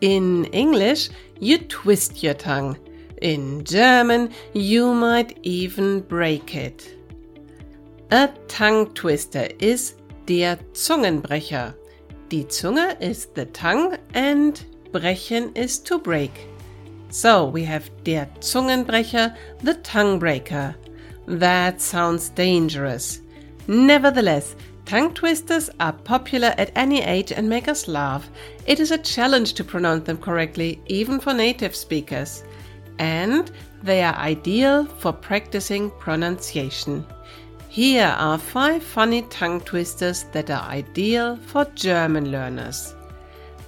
In English, you twist your tongue. In German, you might even break it. A tongue twister is der Zungenbrecher. Die Zunge is the tongue and brechen is to break. So we have der Zungenbrecher, the tongue breaker. That sounds dangerous. Nevertheless, tongue twisters are popular at any age and make us laugh. It is a challenge to pronounce them correctly, even for native speakers. And they are ideal for practicing pronunciation. Here are five funny tongue twisters that are ideal for German learners.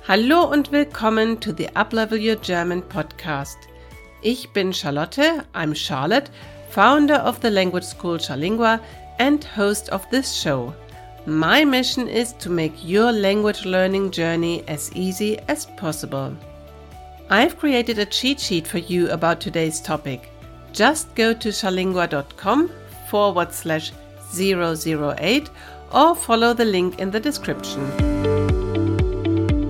Hallo und willkommen to the Uplevel Your German podcast. Ich bin Charlotte, I'm Charlotte, founder of the language school Charlingua and host of this show. My mission is to make your language learning journey as easy as possible. I've created a cheat sheet for you about today's topic. Just go to charlingua.com forward slash 008 or follow the link in the description.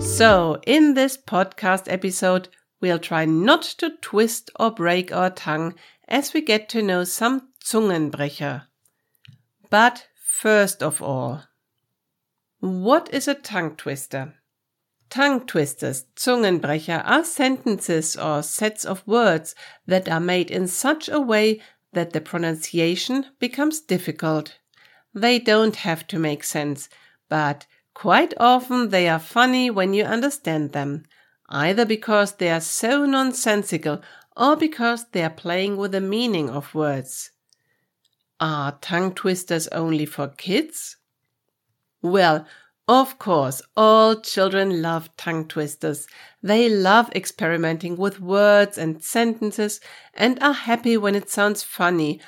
So, in this podcast episode, we'll try not to twist or break our tongue as we get to know some Zungenbrecher. But first of all, what is a tongue twister? Tongue twisters, Zungenbrecher, are sentences or sets of words that are made in such a way that the pronunciation becomes difficult. They don't have to make sense, but quite often they are funny when you understand them, either because they are so nonsensical or because they are playing with the meaning of words. Are tongue twisters only for kids? Well, of course, all children love tongue twisters. They love experimenting with words and sentences and are happy when it sounds funny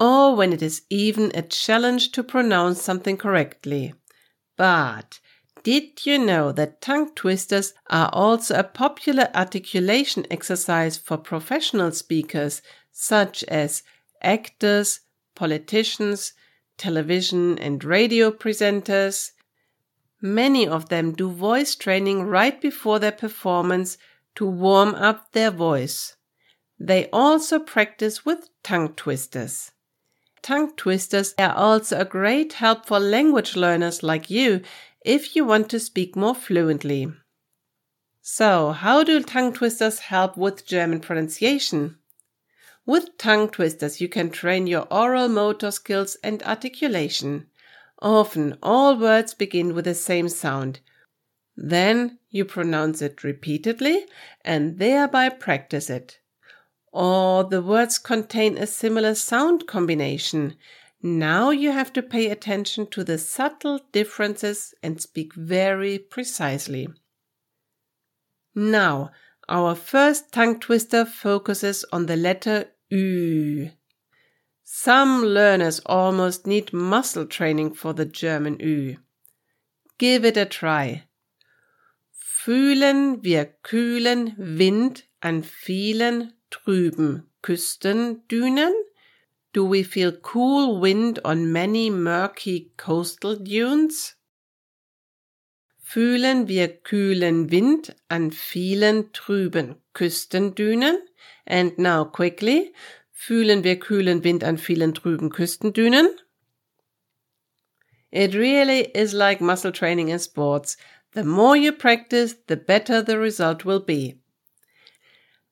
or when it is even a challenge to pronounce something correctly. But did you know that tongue twisters are also a popular articulation exercise for professional speakers such as actors, politicians, television and radio presenters, Many of them do voice training right before their performance to warm up their voice. They also practice with tongue twisters. Tongue twisters are also a great help for language learners like you if you want to speak more fluently. So, how do tongue twisters help with German pronunciation? With tongue twisters, you can train your oral motor skills and articulation. Often all words begin with the same sound. Then you pronounce it repeatedly and thereby practice it. Or the words contain a similar sound combination. Now you have to pay attention to the subtle differences and speak very precisely. Now, our first tongue twister focuses on the letter Ü. Some learners almost need muscle training for the German Ü. Give it a try. Fühlen wir kühlen Wind an vielen trüben Küstendünen? Do we feel cool wind on many murky coastal dunes? Fühlen wir kühlen Wind an vielen trüben Küstendünen? And now quickly, Fühlen wir kühlen Wind an vielen trüben Küstendünen? It really is like muscle training in sports. The more you practice, the better the result will be.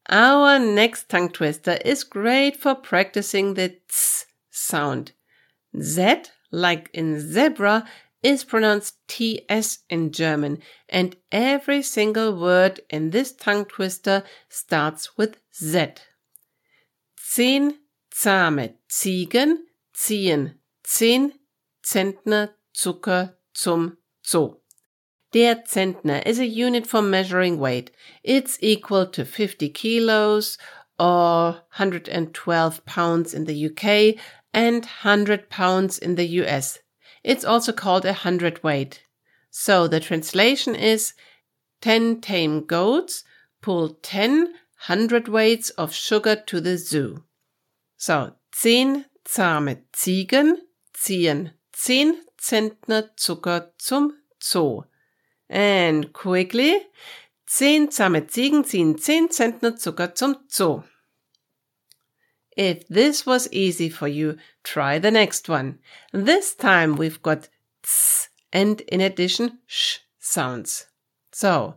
Our next tongue twister is great for practicing the ts sound. Z, like in zebra, is pronounced TS in German, and every single word in this tongue twister starts with Z. Zehn zahme Ziegen ziehen zehn Zentner Zucker zum Zoo. Der Zentner is a unit for measuring weight. It's equal to 50 kilos or 112 pounds in the UK and 100 pounds in the US. It's also called a hundredweight. So the translation is 10 tame goats pull 10 hundredweights of sugar to the zoo. So, zehn zahme Ziegen ziehen zehn Zentner Zucker zum Zoo. And quickly, Zehn zahme Ziegen ziehen zehn Zentner Zucker zum Zoo. If this was easy for you, try the next one. This time we've got ts and in addition sh sounds. So,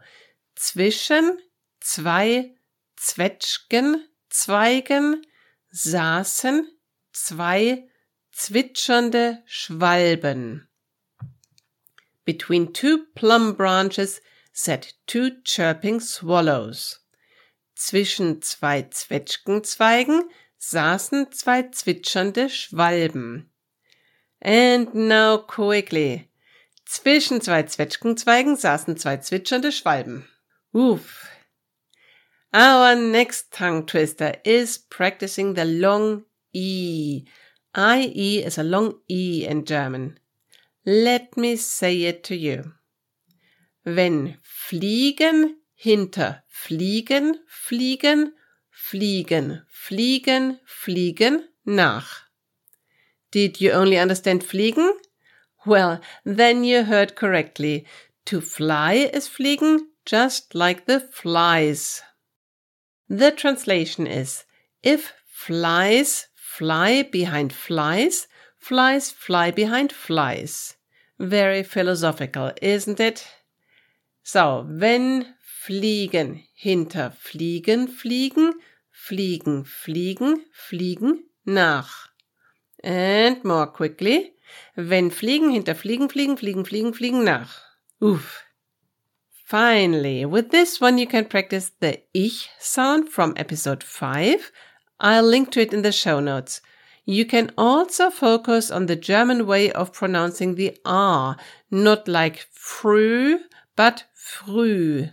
zwischen zwei Zwetschgen, Zweigen saßen zwei zwitschernde Schwalben. Between two plum branches sat two chirping swallows. Zwischen zwei Zwetschgenzweigen saßen zwei zwitschernde Schwalben. And now quickly. Zwischen zwei Zwetschgenzweigen saßen zwei zwitschernde Schwalben. Oof. Our next tongue twister is practicing the long E. IE is a long E in German. Let me say it to you. Wenn Fliegen hinter Fliegen fliegen, fliegen, fliegen, fliegen nach. Did you only understand fliegen? Well, then you heard correctly. To fly is fliegen, just like the flies. The translation is if flies fly behind flies, flies fly behind flies. Very philosophical, isn't it? So, wenn Fliegen hinter Fliegen fliegen, fliegen, fliegen, fliegen nach. And more quickly. Wenn Fliegen hinter Fliegen fliegen, fliegen, fliegen, fliegen nach. Oof. Finally, with this one you can practice the ich sound from episode 5. I'll link to it in the show notes. You can also focus on the German way of pronouncing the R, not like früh, but früh.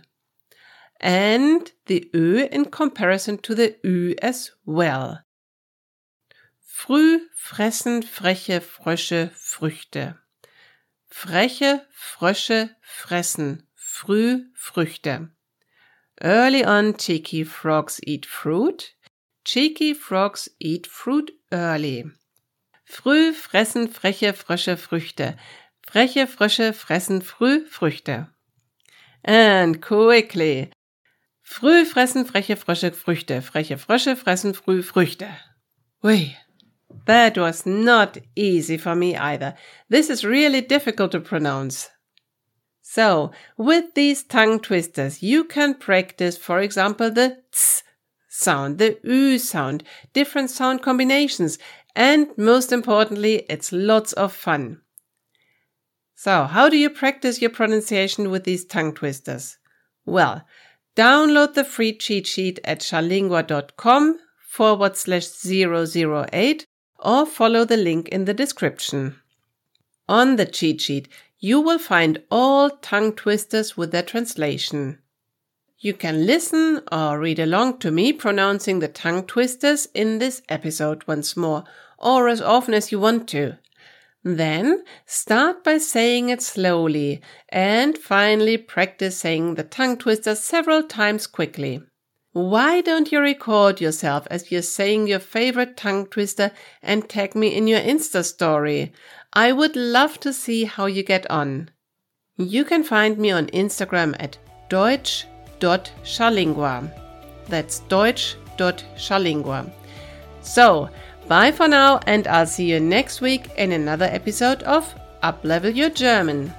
And the Ö in comparison to the Ü as well. Früh fressen freche Frösche Früchte. Freche Frösche fressen früh Früchte. Early on cheeky frogs eat fruit. Cheeky frogs eat fruit early. Früh fressen freche Frösche Früchte. Freche Frösche fressen früh Früchte. And quickly. Früh fressen freche Frösche Früchte. Freche Frösche fressen früh Früchte. Ui. That was not easy for me either. This is really difficult to pronounce. So, with these tongue twisters, you can practice, for example, the ts sound, the u sound, different sound combinations, and most importantly, it's lots of fun. So, how do you practice your pronunciation with these tongue twisters? Well, download the free cheat sheet at charlingua.com forward slash 008 or follow the link in the description. On the cheat sheet, you will find all tongue twisters with their translation. You can listen or read along to me pronouncing the tongue twisters in this episode once more, or as often as you want to. Then start by saying it slowly and finally practice saying the tongue twister several times quickly. Why don't you record yourself as you're saying your favorite tongue twister and tag me in your Insta story? I would love to see how you get on. You can find me on Instagram at deutsch.charlingua. That's deutsch.charlingua. So, bye for now, and I'll see you next week in another episode of Uplevel Your German.